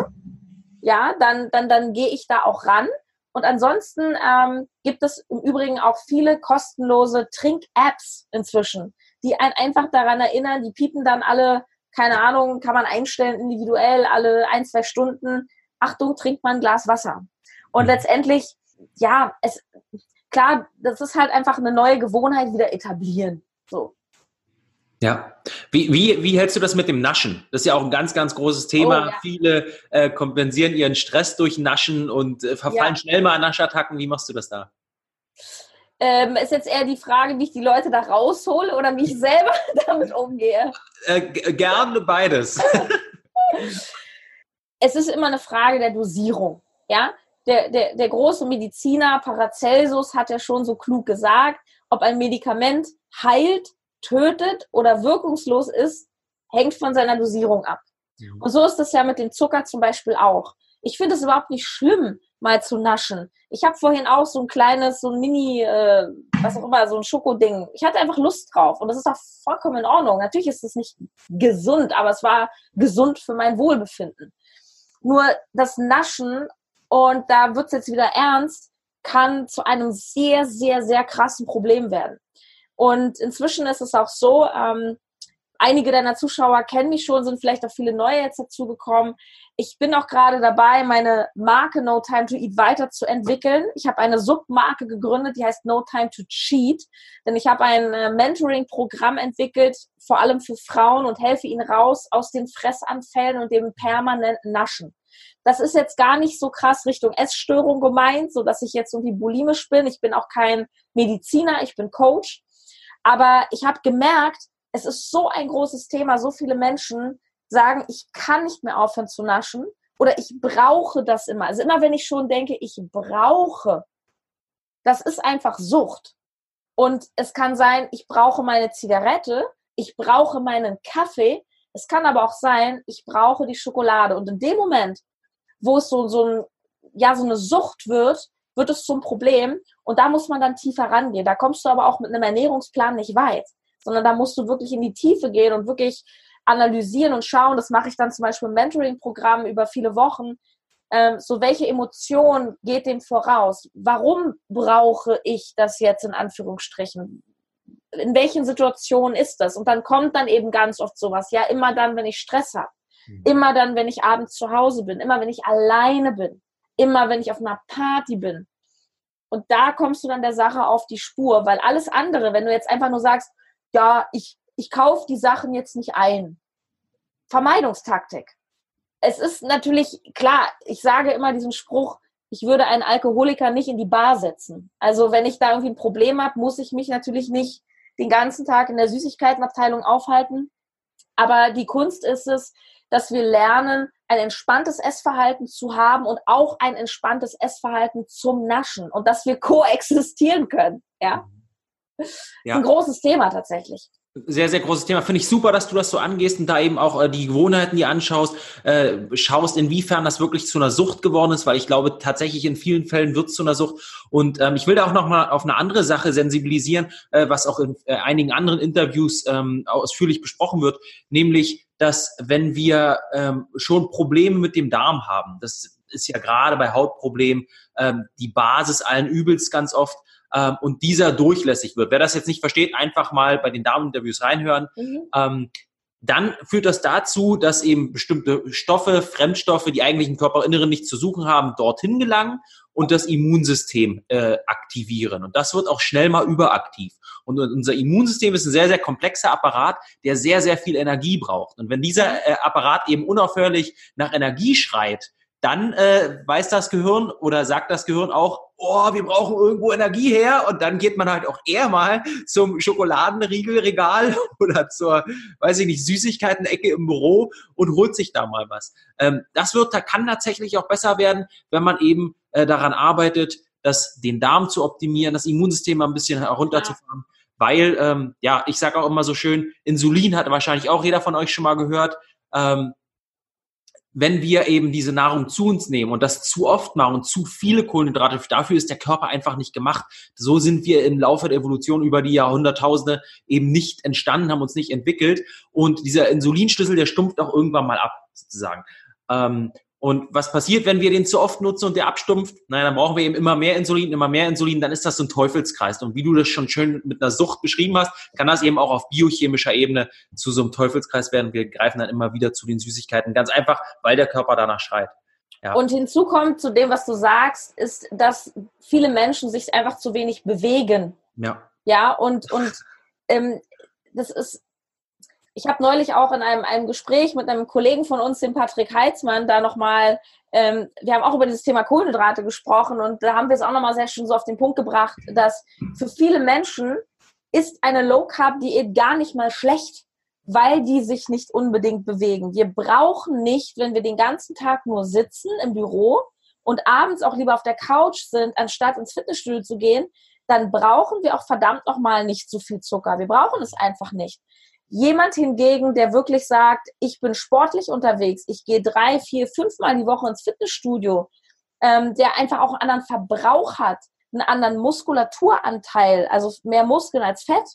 ja, dann, dann, dann gehe ich da auch ran. Und ansonsten ähm, gibt es im Übrigen auch viele kostenlose Trink-Apps inzwischen die einen einfach daran erinnern, die piepen dann alle, keine Ahnung, kann man einstellen individuell, alle ein, zwei Stunden. Achtung, trinkt man ein Glas Wasser. Und mhm. letztendlich, ja, es, klar, das ist halt einfach eine neue Gewohnheit wieder etablieren. So. Ja. Wie, wie, wie hältst du das mit dem Naschen? Das ist ja auch ein ganz, ganz großes Thema. Oh, ja. Viele äh, kompensieren ihren Stress durch Naschen und äh, verfallen ja. schnell mal an Naschattacken. Wie machst du das da? Ähm, ist jetzt eher die Frage, wie ich die Leute da raushole oder wie ich selber damit umgehe? Äh, gerne beides. es ist immer eine Frage der Dosierung. Ja? Der, der, der große Mediziner Paracelsus hat ja schon so klug gesagt, ob ein Medikament heilt, tötet oder wirkungslos ist, hängt von seiner Dosierung ab. Mhm. Und so ist das ja mit dem Zucker zum Beispiel auch. Ich finde es überhaupt nicht schlimm, mal zu naschen. Ich habe vorhin auch so ein kleines, so ein Mini, äh, was auch immer, so ein Schokoding. Ich hatte einfach Lust drauf und das ist auch vollkommen in Ordnung. Natürlich ist es nicht gesund, aber es war gesund für mein Wohlbefinden. Nur das Naschen, und da wird es jetzt wieder ernst, kann zu einem sehr, sehr, sehr krassen Problem werden. Und inzwischen ist es auch so, ähm, einige deiner Zuschauer kennen mich schon, sind vielleicht auch viele neue jetzt dazugekommen. Ich bin auch gerade dabei, meine Marke No Time to Eat weiterzuentwickeln. Ich habe eine Submarke gegründet, die heißt No Time to Cheat. Denn ich habe ein äh, Mentoring-Programm entwickelt, vor allem für Frauen und helfe ihnen raus aus den Fressanfällen und dem permanenten Naschen. Das ist jetzt gar nicht so krass Richtung Essstörung gemeint, so dass ich jetzt irgendwie bulimisch bin. Ich bin auch kein Mediziner, ich bin Coach. Aber ich habe gemerkt, es ist so ein großes Thema, so viele Menschen sagen, ich kann nicht mehr aufhören zu naschen oder ich brauche das immer. Also immer wenn ich schon denke, ich brauche, das ist einfach Sucht. Und es kann sein, ich brauche meine Zigarette, ich brauche meinen Kaffee. Es kann aber auch sein, ich brauche die Schokolade. Und in dem Moment, wo es so, so, ein, ja, so eine Sucht wird, wird es zum Problem. Und da muss man dann tiefer rangehen. Da kommst du aber auch mit einem Ernährungsplan nicht weit, sondern da musst du wirklich in die Tiefe gehen und wirklich analysieren und schauen, das mache ich dann zum Beispiel im Mentoring-Programm über viele Wochen, ähm, so welche Emotion geht dem voraus? Warum brauche ich das jetzt in Anführungsstrichen? In welchen Situationen ist das? Und dann kommt dann eben ganz oft sowas, ja, immer dann, wenn ich Stress habe, mhm. immer dann, wenn ich abends zu Hause bin, immer wenn ich alleine bin, immer wenn ich auf einer Party bin. Und da kommst du dann der Sache auf die Spur, weil alles andere, wenn du jetzt einfach nur sagst, ja, ich ich kaufe die Sachen jetzt nicht ein. Vermeidungstaktik. es ist natürlich klar, ich sage immer diesen Spruch, ich würde einen Alkoholiker nicht in die Bar setzen. Also wenn ich da irgendwie ein Problem habe, muss ich mich natürlich nicht den ganzen Tag in der Süßigkeitenabteilung aufhalten. Aber die Kunst ist es, dass wir lernen, ein entspanntes Essverhalten zu haben und auch ein entspanntes Essverhalten zum Naschen und dass wir koexistieren können. Ja. ja. Ein großes Thema tatsächlich sehr, sehr großes Thema. Finde ich super, dass du das so angehst und da eben auch äh, die Gewohnheiten die anschaust, äh, schaust, inwiefern das wirklich zu einer Sucht geworden ist, weil ich glaube, tatsächlich in vielen Fällen wird es zu einer Sucht. Und ähm, ich will da auch nochmal auf eine andere Sache sensibilisieren, äh, was auch in äh, einigen anderen Interviews ähm, ausführlich besprochen wird, nämlich, dass wenn wir ähm, schon Probleme mit dem Darm haben, das ist ja gerade bei Hautproblemen ähm, die Basis allen Übels ganz oft, ähm, und dieser durchlässig wird. Wer das jetzt nicht versteht, einfach mal bei den Dameninterviews reinhören. Mhm. Ähm, dann führt das dazu, dass eben bestimmte Stoffe, Fremdstoffe, die eigentlich im Körperinneren nichts zu suchen haben, dorthin gelangen und das Immunsystem äh, aktivieren. Und das wird auch schnell mal überaktiv. Und unser Immunsystem ist ein sehr, sehr komplexer Apparat, der sehr, sehr viel Energie braucht. Und wenn dieser äh, Apparat eben unaufhörlich nach Energie schreit, dann äh, weiß das Gehirn oder sagt das Gehirn auch, oh, wir brauchen irgendwo Energie her und dann geht man halt auch eher mal zum Schokoladenriegelregal oder zur, weiß ich nicht, Süßigkeiten-Ecke im Büro und holt sich da mal was. Ähm, das wird, da kann tatsächlich auch besser werden, wenn man eben äh, daran arbeitet, das, den Darm zu optimieren, das Immunsystem mal ein bisschen herunterzufahren. Ja. Weil, ähm, ja, ich sage auch immer so schön, Insulin hat wahrscheinlich auch jeder von euch schon mal gehört. Ähm, wenn wir eben diese Nahrung zu uns nehmen und das zu oft machen zu viele Kohlenhydrate, dafür ist der Körper einfach nicht gemacht. So sind wir im Laufe der Evolution über die Jahrhunderttausende eben nicht entstanden, haben uns nicht entwickelt und dieser Insulinschlüssel, der stumpft auch irgendwann mal ab, sozusagen. Ähm, und was passiert, wenn wir den zu oft nutzen und der abstumpft? Naja, dann brauchen wir eben immer mehr Insulin, immer mehr Insulin, dann ist das so ein Teufelskreis. Und wie du das schon schön mit einer Sucht beschrieben hast, kann das eben auch auf biochemischer Ebene zu so einem Teufelskreis werden. Wir greifen dann immer wieder zu den Süßigkeiten. Ganz einfach, weil der Körper danach schreit. Ja. Und hinzu kommt zu dem, was du sagst, ist, dass viele Menschen sich einfach zu wenig bewegen. Ja. Ja, und, und ähm, das ist ich habe neulich auch in einem, einem Gespräch mit einem Kollegen von uns, dem Patrick Heitzmann, da nochmal, ähm, wir haben auch über dieses Thema Kohlenhydrate gesprochen und da haben wir es auch nochmal sehr schön so auf den Punkt gebracht, dass für viele Menschen ist eine Low-Carb-Diät gar nicht mal schlecht, weil die sich nicht unbedingt bewegen. Wir brauchen nicht, wenn wir den ganzen Tag nur sitzen im Büro und abends auch lieber auf der Couch sind, anstatt ins Fitnessstudio zu gehen, dann brauchen wir auch verdammt nochmal nicht so viel Zucker. Wir brauchen es einfach nicht. Jemand hingegen, der wirklich sagt, ich bin sportlich unterwegs, ich gehe drei, vier, fünfmal die Woche ins Fitnessstudio, ähm, der einfach auch einen anderen Verbrauch hat, einen anderen Muskulaturanteil, also mehr Muskeln als Fett,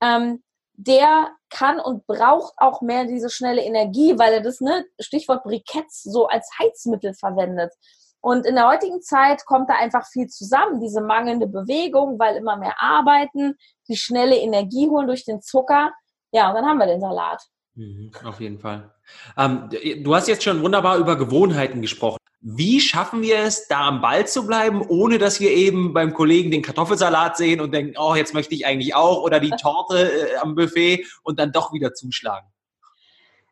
ähm, der kann und braucht auch mehr diese schnelle Energie, weil er das, ne, Stichwort Briketts, so als Heizmittel verwendet. Und in der heutigen Zeit kommt da einfach viel zusammen, diese mangelnde Bewegung, weil immer mehr arbeiten, die schnelle Energie holen durch den Zucker ja, und dann haben wir den Salat. Mhm, auf jeden Fall. Ähm, du hast jetzt schon wunderbar über Gewohnheiten gesprochen. Wie schaffen wir es, da am Ball zu bleiben, ohne dass wir eben beim Kollegen den Kartoffelsalat sehen und denken, oh, jetzt möchte ich eigentlich auch oder die Torte äh, am Buffet und dann doch wieder zuschlagen?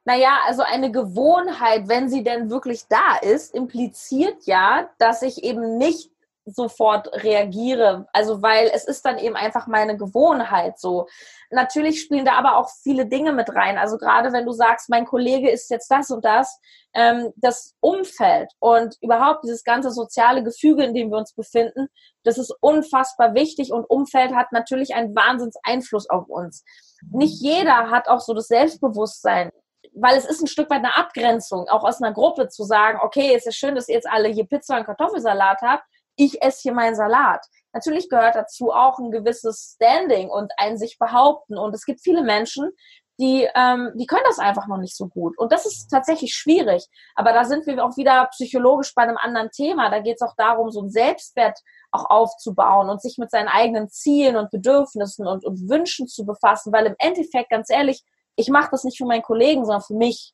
Naja, also eine Gewohnheit, wenn sie denn wirklich da ist, impliziert ja, dass ich eben nicht sofort reagiere. Also weil es ist dann eben einfach meine Gewohnheit so. Natürlich spielen da aber auch viele Dinge mit rein. Also gerade wenn du sagst, mein Kollege ist jetzt das und das, ähm, das Umfeld und überhaupt dieses ganze soziale Gefüge, in dem wir uns befinden, das ist unfassbar wichtig und Umfeld hat natürlich einen Wahnsinns Einfluss auf uns. Nicht jeder hat auch so das Selbstbewusstsein, weil es ist ein Stück weit eine Abgrenzung, auch aus einer Gruppe zu sagen, okay, es ist schön, dass ihr jetzt alle hier Pizza und Kartoffelsalat habt, ich esse hier meinen Salat. Natürlich gehört dazu auch ein gewisses Standing und ein sich behaupten. Und es gibt viele Menschen, die, ähm, die können das einfach noch nicht so gut. Und das ist tatsächlich schwierig. Aber da sind wir auch wieder psychologisch bei einem anderen Thema. Da geht es auch darum, so ein Selbstwert auch aufzubauen und sich mit seinen eigenen Zielen und Bedürfnissen und, und Wünschen zu befassen. Weil im Endeffekt, ganz ehrlich, ich mache das nicht für meinen Kollegen, sondern für mich.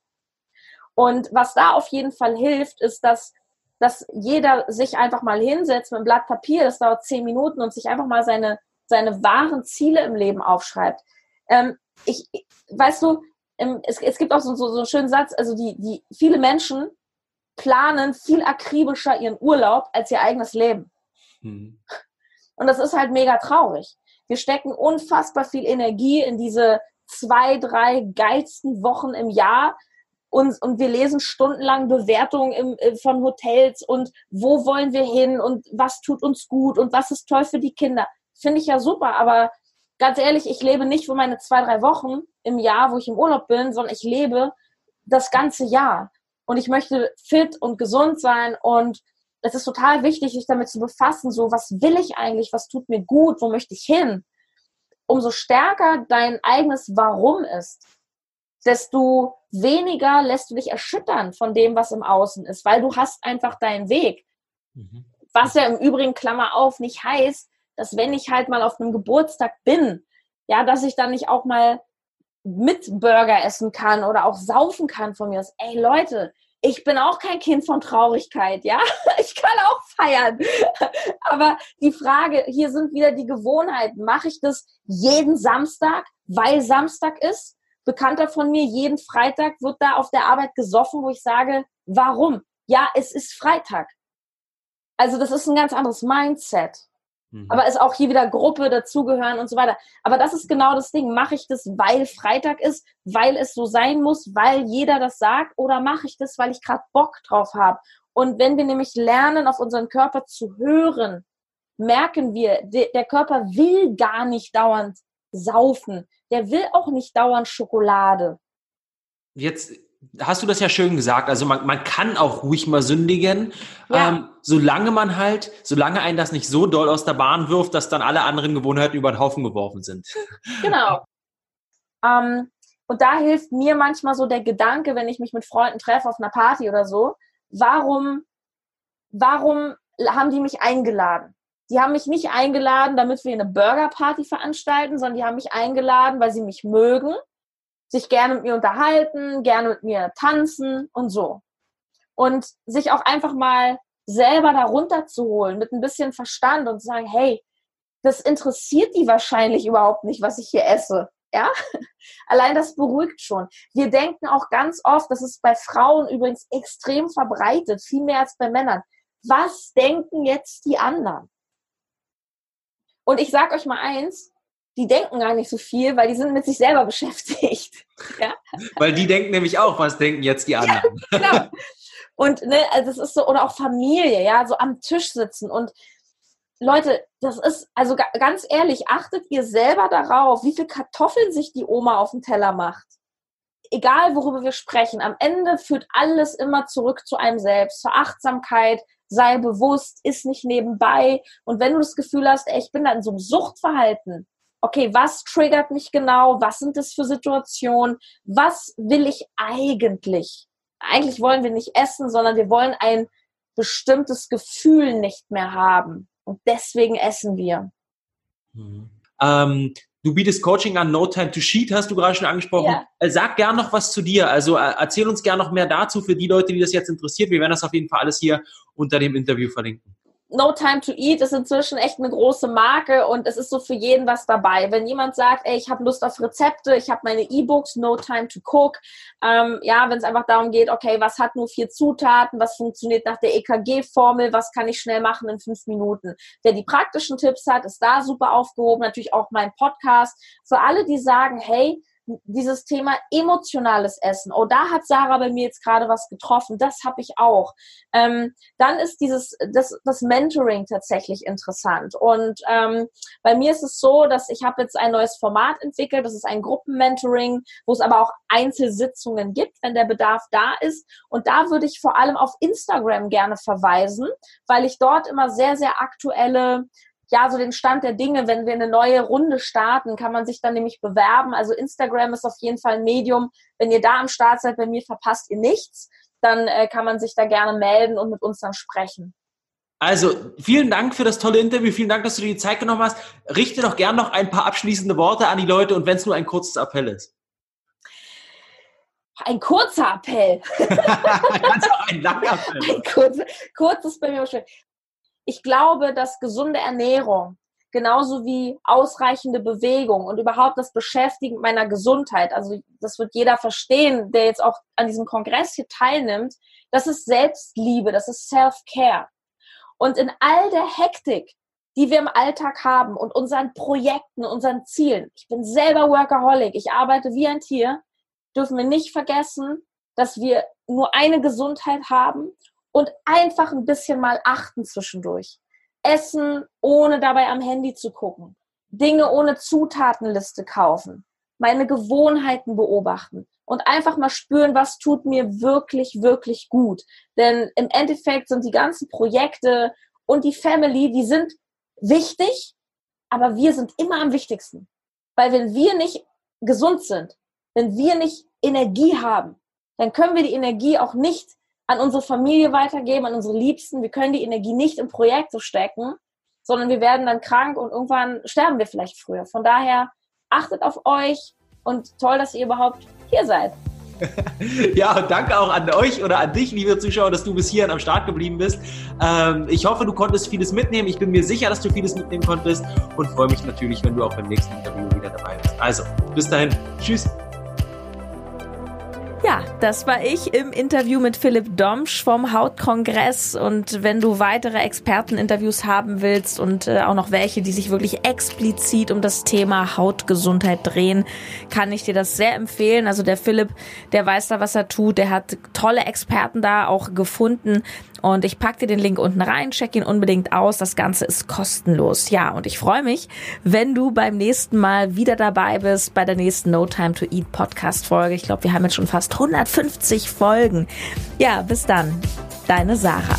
Und was da auf jeden Fall hilft, ist, dass dass jeder sich einfach mal hinsetzt mit einem Blatt Papier, das dauert zehn Minuten und sich einfach mal seine, seine wahren Ziele im Leben aufschreibt. Ähm, ich, weißt du, es, es gibt auch so, so, so einen schönen Satz, also die, die, viele Menschen planen viel akribischer ihren Urlaub als ihr eigenes Leben. Mhm. Und das ist halt mega traurig. Wir stecken unfassbar viel Energie in diese zwei, drei geilsten Wochen im Jahr, und, und wir lesen stundenlang Bewertungen im, äh, von Hotels und wo wollen wir hin und was tut uns gut und was ist toll für die Kinder. Finde ich ja super, aber ganz ehrlich, ich lebe nicht für meine zwei, drei Wochen im Jahr, wo ich im Urlaub bin, sondern ich lebe das ganze Jahr. Und ich möchte fit und gesund sein und es ist total wichtig, sich damit zu befassen, so was will ich eigentlich, was tut mir gut, wo möchte ich hin. Umso stärker dein eigenes Warum ist, desto weniger lässt du dich erschüttern von dem, was im Außen ist, weil du hast einfach deinen Weg. Mhm. Was ja im Übrigen, Klammer auf, nicht heißt, dass wenn ich halt mal auf einem Geburtstag bin, ja, dass ich dann nicht auch mal mit Burger essen kann oder auch saufen kann von mir aus. Ey Leute, ich bin auch kein Kind von Traurigkeit, ja. Ich kann auch feiern. Aber die Frage, hier sind wieder die Gewohnheiten. Mache ich das jeden Samstag, weil Samstag ist? Bekannter von mir, jeden Freitag wird da auf der Arbeit gesoffen, wo ich sage, warum? Ja, es ist Freitag. Also das ist ein ganz anderes Mindset. Mhm. Aber ist auch hier wieder Gruppe dazugehören und so weiter. Aber das ist genau das Ding. Mache ich das, weil Freitag ist, weil es so sein muss, weil jeder das sagt, oder mache ich das, weil ich gerade Bock drauf habe? Und wenn wir nämlich lernen, auf unseren Körper zu hören, merken wir, der Körper will gar nicht dauernd saufen. Der will auch nicht dauernd Schokolade. Jetzt hast du das ja schön gesagt. Also man, man kann auch ruhig mal sündigen, ja. ähm, solange man halt, solange einen das nicht so doll aus der Bahn wirft, dass dann alle anderen Gewohnheiten über den Haufen geworfen sind. Genau. ähm, und da hilft mir manchmal so der Gedanke, wenn ich mich mit Freunden treffe auf einer Party oder so, warum, warum haben die mich eingeladen? Die haben mich nicht eingeladen, damit wir eine Burgerparty veranstalten, sondern die haben mich eingeladen, weil sie mich mögen, sich gerne mit mir unterhalten, gerne mit mir tanzen und so. Und sich auch einfach mal selber darunter zu holen mit ein bisschen Verstand und zu sagen, hey, das interessiert die wahrscheinlich überhaupt nicht, was ich hier esse. Ja, allein das beruhigt schon. Wir denken auch ganz oft, das ist bei Frauen übrigens extrem verbreitet, viel mehr als bei Männern. Was denken jetzt die anderen? Und ich sage euch mal eins, die denken gar nicht so viel, weil die sind mit sich selber beschäftigt. Ja? Weil die denken nämlich auch, was denken jetzt die anderen. Ja, genau. Und ne, also das ist so, oder auch Familie, ja, so am Tisch sitzen und Leute, das ist, also ganz ehrlich, achtet ihr selber darauf, wie viel Kartoffeln sich die Oma auf den Teller macht. Egal, worüber wir sprechen, am Ende führt alles immer zurück zu einem selbst, zur Achtsamkeit, sei bewusst, ist nicht nebenbei. Und wenn du das Gefühl hast, ey, ich bin da in so einem Suchtverhalten, okay, was triggert mich genau? Was sind das für Situationen? Was will ich eigentlich? Eigentlich wollen wir nicht essen, sondern wir wollen ein bestimmtes Gefühl nicht mehr haben. Und deswegen essen wir. Mhm. Ähm, Du bietest Coaching an, No Time to Sheet, hast du gerade schon angesprochen. Ja. Äh, sag gern noch was zu dir. Also äh, erzähl uns gern noch mehr dazu für die Leute, die das jetzt interessiert. Wir werden das auf jeden Fall alles hier unter dem Interview verlinken. No Time to Eat ist inzwischen echt eine große Marke und es ist so für jeden was dabei. Wenn jemand sagt, ey, ich habe Lust auf Rezepte, ich habe meine E-Books, No Time to Cook, ähm, ja, wenn es einfach darum geht, okay, was hat nur vier Zutaten, was funktioniert nach der EKG-Formel, was kann ich schnell machen in fünf Minuten. Wer die praktischen Tipps hat, ist da super aufgehoben. Natürlich auch mein Podcast. Für alle, die sagen, hey, dieses Thema emotionales Essen. Oh, da hat Sarah bei mir jetzt gerade was getroffen. Das habe ich auch. Ähm, dann ist dieses das, das Mentoring tatsächlich interessant. Und ähm, bei mir ist es so, dass ich habe jetzt ein neues Format entwickelt. Das ist ein Gruppenmentoring, wo es aber auch Einzelsitzungen gibt, wenn der Bedarf da ist. Und da würde ich vor allem auf Instagram gerne verweisen, weil ich dort immer sehr sehr aktuelle ja, so den Stand der Dinge, wenn wir eine neue Runde starten, kann man sich dann nämlich bewerben. Also Instagram ist auf jeden Fall ein Medium. Wenn ihr da am Start seid, bei mir verpasst ihr nichts, dann äh, kann man sich da gerne melden und mit uns dann sprechen. Also, vielen Dank für das tolle Interview. Vielen Dank, dass du dir die Zeit genommen hast. Richte doch gern noch ein paar abschließende Worte an die Leute und wenn es nur ein kurzes Appell ist. Ein kurzer Appell. Ganz auch ein langer Appell. Ein kurz, kurzes bei mir ich glaube, dass gesunde Ernährung genauso wie ausreichende Bewegung und überhaupt das Beschäftigen meiner Gesundheit. Also das wird jeder verstehen, der jetzt auch an diesem Kongress hier teilnimmt. Das ist Selbstliebe, das ist Self-Care. Und in all der Hektik, die wir im Alltag haben und unseren Projekten, unseren Zielen, ich bin selber Workaholic, ich arbeite wie ein Tier, dürfen wir nicht vergessen, dass wir nur eine Gesundheit haben und einfach ein bisschen mal achten zwischendurch. Essen, ohne dabei am Handy zu gucken. Dinge ohne Zutatenliste kaufen. Meine Gewohnheiten beobachten und einfach mal spüren, was tut mir wirklich, wirklich gut. Denn im Endeffekt sind die ganzen Projekte und die Family, die sind wichtig, aber wir sind immer am wichtigsten. Weil wenn wir nicht gesund sind, wenn wir nicht Energie haben, dann können wir die Energie auch nicht an unsere Familie weitergeben, an unsere Liebsten. Wir können die Energie nicht in Projekte stecken, sondern wir werden dann krank und irgendwann sterben wir vielleicht früher. Von daher achtet auf euch und toll, dass ihr überhaupt hier seid. ja, und danke auch an euch oder an dich, liebe Zuschauer, dass du bis hierhin am Start geblieben bist. Ähm, ich hoffe, du konntest vieles mitnehmen. Ich bin mir sicher, dass du vieles mitnehmen konntest und freue mich natürlich, wenn du auch beim nächsten Interview wieder dabei bist. Also, bis dahin. Tschüss. Ja, das war ich im Interview mit Philipp Domsch vom Hautkongress. Und wenn du weitere Experteninterviews haben willst und äh, auch noch welche, die sich wirklich explizit um das Thema Hautgesundheit drehen, kann ich dir das sehr empfehlen. Also der Philipp, der weiß da, was er tut. Der hat tolle Experten da auch gefunden. Und ich pack dir den Link unten rein, check ihn unbedingt aus. Das Ganze ist kostenlos. Ja, und ich freue mich, wenn du beim nächsten Mal wieder dabei bist bei der nächsten No Time to Eat Podcast Folge. Ich glaube, wir haben jetzt schon fast 150 Folgen. Ja, bis dann. Deine Sarah.